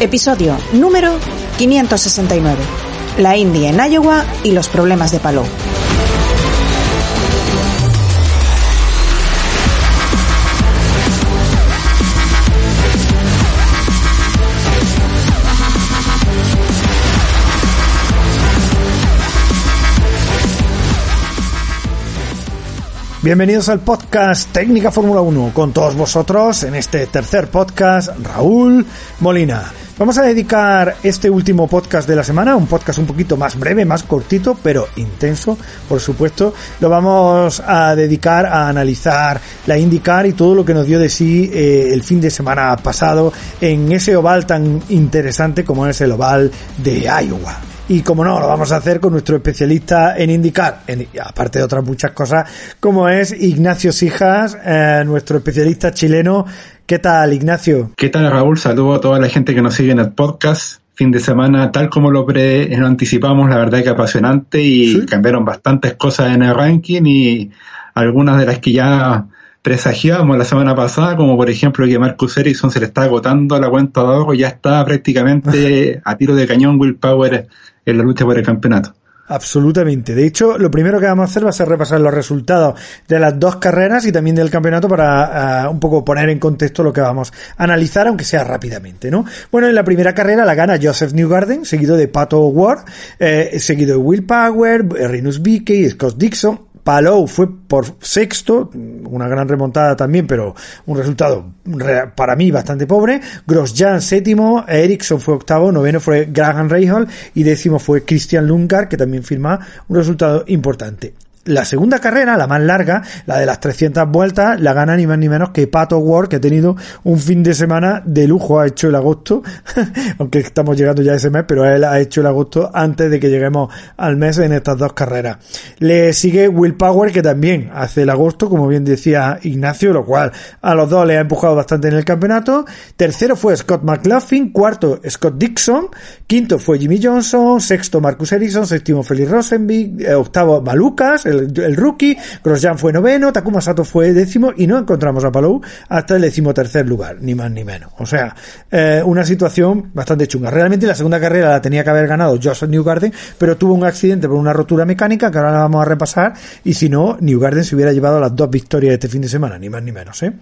Episodio número 569. La India en Iowa y los problemas de Palou. Bienvenidos al podcast Técnica Fórmula 1 con todos vosotros en este tercer podcast Raúl Molina. Vamos a dedicar este último podcast de la semana, un podcast un poquito más breve, más cortito, pero intenso, por supuesto. Lo vamos a dedicar a analizar la IndyCar y todo lo que nos dio de sí eh, el fin de semana pasado en ese oval tan interesante como es el oval de Iowa. Y como no, lo vamos a hacer con nuestro especialista en indicar, aparte de otras muchas cosas, como es Ignacio Sijas, eh, nuestro especialista chileno. ¿Qué tal, Ignacio? ¿Qué tal, Raúl? Saludo a toda la gente que nos sigue en el podcast. Fin de semana, tal como lo, pre lo anticipamos, la verdad que apasionante y cambiaron bastantes cosas en el ranking y algunas de las que ya presagiábamos la semana pasada, como por ejemplo que Marcus Ericsson se le está agotando la cuenta de ahorro, ya está prácticamente a tiro de cañón Willpower en la lucha por el campeonato. Absolutamente. De hecho, lo primero que vamos a hacer va a ser repasar los resultados de las dos carreras y también del campeonato para uh, un poco poner en contexto lo que vamos a analizar, aunque sea rápidamente, ¿no? Bueno, en la primera carrera la gana Joseph Newgarden, seguido de Pato Ward, eh, seguido de Will Power, Rinus Bickey, Scott Dixon, Palou fue por sexto, una gran remontada también, pero un resultado para mí bastante pobre. Grosjean séptimo, Ericsson fue octavo, noveno fue Graham Rahal y décimo fue Christian Lundgaard, que también firma un resultado importante. La segunda carrera, la más larga, la de las 300 vueltas, la gana ni más ni menos que Pato Ward, que ha tenido un fin de semana de lujo, ha hecho el agosto, aunque estamos llegando ya a ese mes, pero él ha hecho el agosto antes de que lleguemos al mes en estas dos carreras. Le sigue Will Power, que también hace el agosto, como bien decía Ignacio, lo cual a los dos le ha empujado bastante en el campeonato. Tercero fue Scott McLaughlin, cuarto Scott Dixon, quinto fue Jimmy Johnson, sexto Marcus Ericsson, séptimo Felix Rosenby, eh, octavo Malucas, el, rookie, Grosjean fue noveno, Takuma Sato fue décimo y no encontramos a Palou hasta el decimotercer lugar, ni más ni menos. O sea, eh, una situación bastante chunga. Realmente la segunda carrera la tenía que haber ganado Joseph Newgarden, pero tuvo un accidente por una rotura mecánica que ahora la vamos a repasar y si no, Newgarden se hubiera llevado las dos victorias de este fin de semana, ni más ni menos, ¿eh?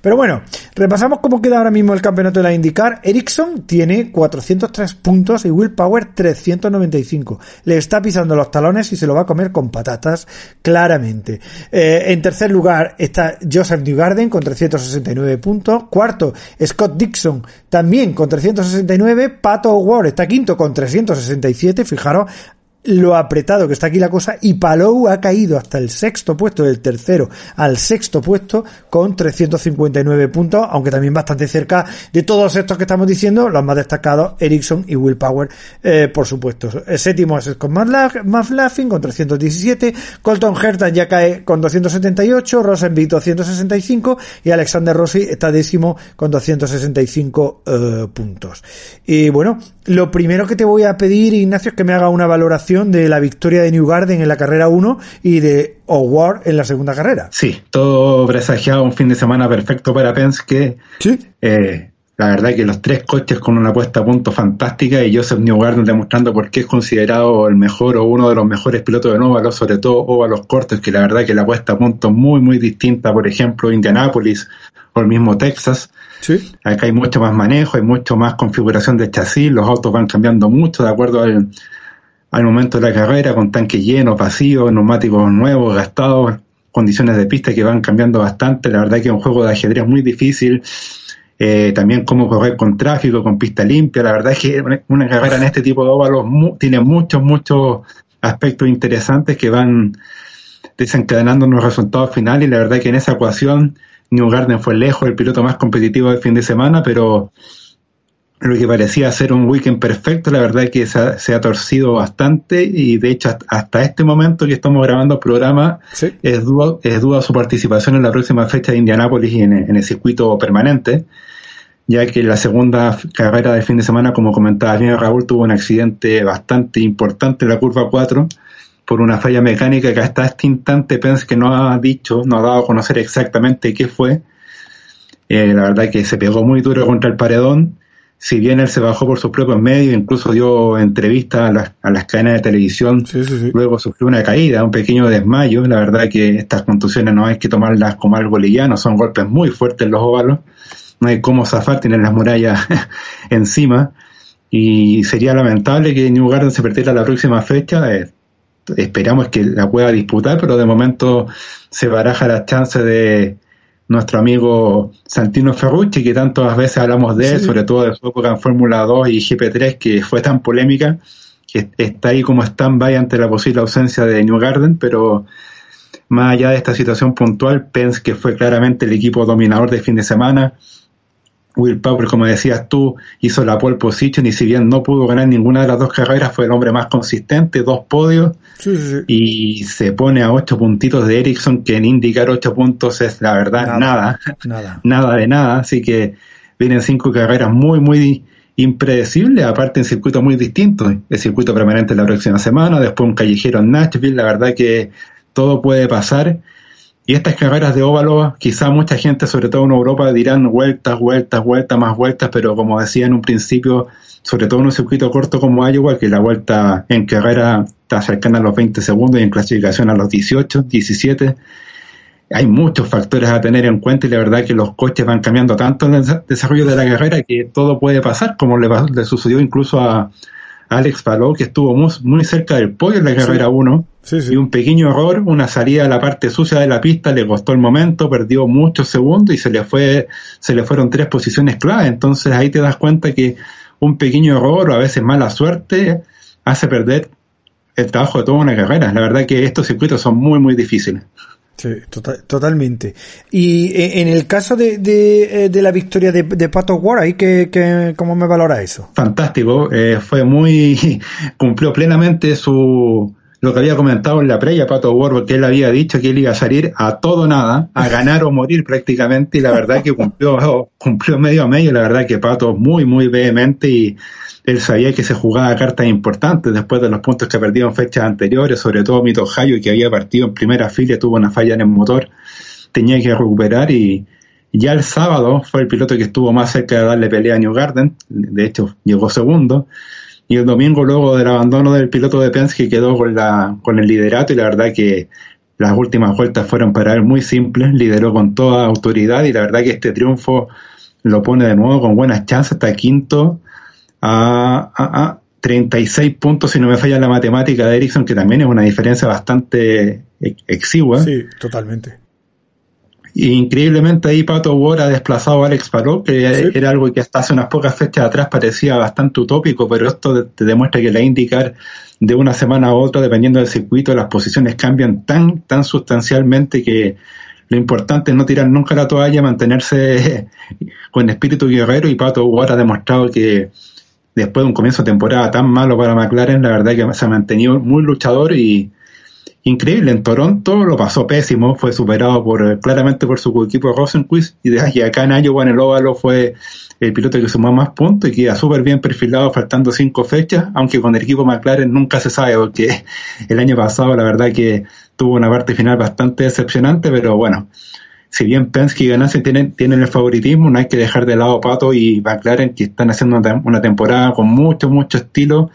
Pero bueno, repasamos cómo queda ahora mismo el campeonato de la IndyCar. Ericsson tiene 403 puntos y Will Power 395. Le está pisando los talones y se lo va a comer con patatas claramente. Eh, en tercer lugar está Joseph Newgarden con 369 puntos. Cuarto, Scott Dixon también con 369. Pato Ward está quinto con 367. Fijaros, lo apretado que está aquí la cosa y Palou ha caído hasta el sexto puesto, del tercero al sexto puesto con 359 puntos, aunque también bastante cerca de todos estos que estamos diciendo, los más destacados, Ericsson y Will Power, eh, por supuesto. El séptimo es Scott McLaughlin con 317, Colton Herta ya cae con 278, Rosenby 265 y Alexander Rossi está décimo con 265 eh, puntos. Y bueno, lo primero que te voy a pedir, Ignacio, es que me haga una valoración de la victoria de New Garden en la carrera 1 y de O'Ward en la segunda carrera. Sí, todo presagiado un fin de semana perfecto para Penske. Sí. Eh, la verdad que los tres coches con una puesta a punto fantástica y Joseph Newgarden demostrando por qué es considerado el mejor o uno de los mejores pilotos de óvalos, sobre todo óvalos cortos, que la verdad que la puesta a punto es muy, muy distinta, por ejemplo, Indianápolis o el mismo Texas. Sí. Acá hay mucho más manejo, hay mucho más configuración de chasis, los autos van cambiando mucho de acuerdo al, al momento de la carrera, con tanques llenos, vacíos, neumáticos nuevos, gastados, condiciones de pista que van cambiando bastante. La verdad que es un juego de ajedrez muy difícil. Eh, también cómo correr con tráfico, con pista limpia. La verdad es que una carrera en este tipo de óvalos tiene muchos, muchos aspectos interesantes que van desencadenando los resultados finales. Y la verdad que en esa ecuación New Garden fue lejos el piloto más competitivo del fin de semana, pero lo que parecía ser un weekend perfecto, la verdad es que se ha, torcido bastante y de hecho hasta este momento que estamos grabando el programa es, duda, es duda su participación en la próxima fecha de Indianápolis y en, en, el circuito permanente, ya que la segunda carrera del fin de semana, como comentaba bien Raúl, tuvo un accidente bastante importante en la curva 4 por una falla mecánica que hasta este instante Pence que no ha dicho, no ha dado a conocer exactamente qué fue. Eh, la verdad que se pegó muy duro contra el paredón si bien él se bajó por sus propios medios, incluso dio entrevistas a las, a las cadenas de televisión, luego sufrió una caída, un pequeño desmayo. La verdad que estas contusiones no hay que tomarlas como algo liviano, son golpes muy fuertes en los óvalos, no hay cómo zafar, tienen las murallas encima. Y sería lamentable que New Garden se perdiera la próxima fecha. Eh, esperamos que la pueda disputar, pero de momento se baraja la chance de, nuestro amigo Santino Ferrucci, que tantas veces hablamos de él, sobre todo de su época en Fórmula 2 y GP3, que fue tan polémica, que está ahí como stand-by ante la posible ausencia de New Garden, pero más allá de esta situación puntual, Pence, que fue claramente el equipo dominador de fin de semana, Will Power, como decías tú, hizo la pole position y si bien no pudo ganar ninguna de las dos carreras, fue el hombre más consistente, dos podios, y se pone a ocho puntitos de Ericsson, que en indicar ocho puntos es la verdad nada, nada, nada, de nada, así que vienen cinco carreras muy, muy impredecibles, aparte en circuitos muy distintos, el circuito permanente la próxima semana, después un callejero en Nashville, la verdad que todo puede pasar, y estas carreras de óvalo, quizá mucha gente, sobre todo en Europa, dirán vueltas, vueltas, vueltas, más vueltas, pero como decía en un principio, sobre todo en un circuito corto como Iowa, que la vuelta en carrera está cercana a los 20 segundos y en clasificación a los 18, 17, hay muchos factores a tener en cuenta y la verdad que los coches van cambiando tanto en el desarrollo de la carrera que todo puede pasar, como le, le sucedió incluso a, Alex Palou, que estuvo muy, cerca del podio en la carrera 1, y un pequeño error, una salida a la parte sucia de la pista, le costó el momento, perdió muchos segundos y se le fue, se le fueron tres posiciones clave. Entonces ahí te das cuenta que un pequeño error o a veces mala suerte hace perder el trabajo de toda una carrera. La verdad que estos circuitos son muy, muy difíciles. Sí, tota-, totalmente. Y eh, en el caso de, de, eh, de la victoria de, de Pato Ward, ¿ahí que, que, ¿cómo me valora eso? Fantástico, eh, fue muy, cumplió plenamente su, lo que había comentado en la previa Pato Ward, porque él había dicho que él iba a salir a todo nada, a ganar o morir prácticamente, y la verdad que cumplió, cumplió medio a medio, la verdad que Pato muy, muy vehemente y él sabía que se jugaba cartas importantes después de los puntos que perdió en fechas anteriores, sobre todo Mito Hayo, que había partido en primera fila, tuvo una falla en el motor, tenía que recuperar y ya el sábado fue el piloto que estuvo más cerca de darle pelea a New Garden, de hecho llegó segundo, y el domingo luego del abandono del piloto de Penske quedó con, la, con el liderato y la verdad que las últimas vueltas fueron para él muy simples, lideró con toda autoridad y la verdad que este triunfo lo pone de nuevo con buenas chances, hasta quinto, a, a, 36 puntos, si no me falla la matemática de Ericsson, que también es una diferencia bastante exigua. Sí, totalmente. Y increíblemente ahí Pato Ward ha desplazado a Alex Palou, que era algo que hasta hace unas pocas fechas atrás parecía bastante utópico, pero esto te demuestra que la indicar de una semana a otra, dependiendo del circuito, las posiciones cambian tan, tan sustancialmente que lo importante es no tirar nunca la toalla, mantenerse con espíritu guerrero y Pato Ward ha demostrado que después de un comienzo de temporada tan malo para McLaren, la verdad que se ha mantenido muy luchador y increíble. En Toronto lo pasó pésimo, fue superado por claramente por su equipo Rosenquist y de acá en Iowa en el óvalo fue el piloto que sumó más puntos y queda súper bien perfilado faltando cinco fechas, aunque con el equipo McLaren nunca se sabe porque el año pasado la verdad que tuvo una parte final bastante decepcionante, pero bueno, si bien Penske y Ganassi tienen, tienen el favoritismo, no hay que dejar de lado Pato y McLaren que están haciendo una temporada con mucho, mucho estilo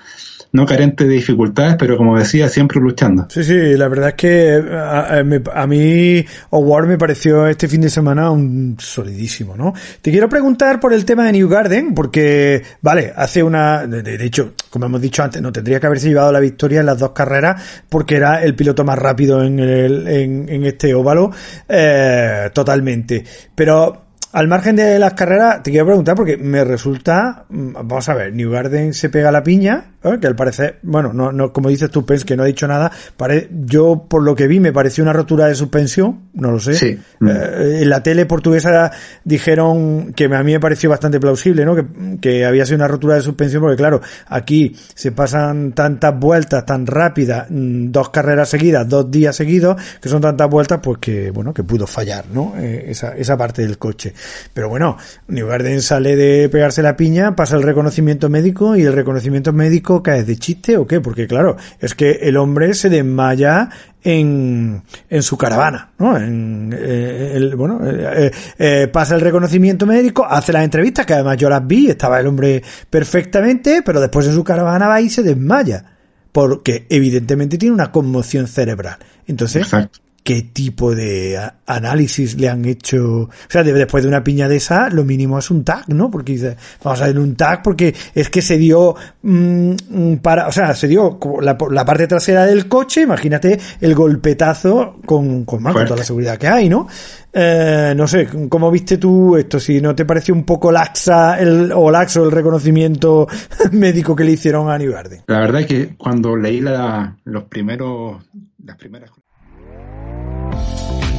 no carente de dificultades, pero como decía, siempre luchando. Sí, sí, la verdad es que a, mí Howard me pareció este fin de semana un solidísimo, ¿no? Te quiero preguntar por el tema de New Garden, porque, vale, hace una, de, hecho, como hemos dicho antes, no tendría que haberse llevado la victoria en las dos carreras, porque era el piloto más rápido en, el, en, este óvalo, eh, totalmente. Pero Al margen de las carreras, te quiero preguntar porque me resulta, mm, vamos a ver, New Garden se pega la piña, ¿eh? que al parecer, bueno, no, no, como dices tú, Pence, que no ha dicho nada, pare, yo por lo que vi me pareció una rotura de suspensión, no lo sé. Sí. Eh, en la tele portuguesa dijeron que a mí me pareció bastante plausible, ¿no? Que, que había sido una rotura de suspensión porque claro, aquí se pasan tantas vueltas tan rápidas, mm, dos carreras seguidas, dos días seguidos, que son tantas vueltas, pues que, bueno, que pudo fallar, ¿no? Eh, esa, esa parte del coche. Pero bueno, New Garden sale de pegarse la piña, pasa el reconocimiento médico y el reconocimiento médico cae de chiste o qué, porque claro, es que el hombre se desmaya en, en su caravana, ¿no? En, eh, el, bueno, eh, eh, pasa el reconocimiento médico, hace las entrevistas, que además yo las vi, estaba el hombre perfectamente, pero después en su caravana va y se desmaya, porque evidentemente tiene una conmoción cerebral. Entonces, Exacto. Qué tipo de análisis le han hecho. O sea, de- después de una piña de esa, lo mínimo es un tag, ¿no? Porque dice, vamos a ver un tag porque es que se dio mm, mm, para, o sea, se dio la, la parte trasera del coche, imagínate el golpetazo con, con, más, con toda la seguridad que hay, ¿no? Eh, no sé, ¿cómo viste tú esto? Si no te pareció un poco laxa el, o laxo el reconocimiento médico que le hicieron a Garden. La verdad es que cuando leí la, los primeros, las primeras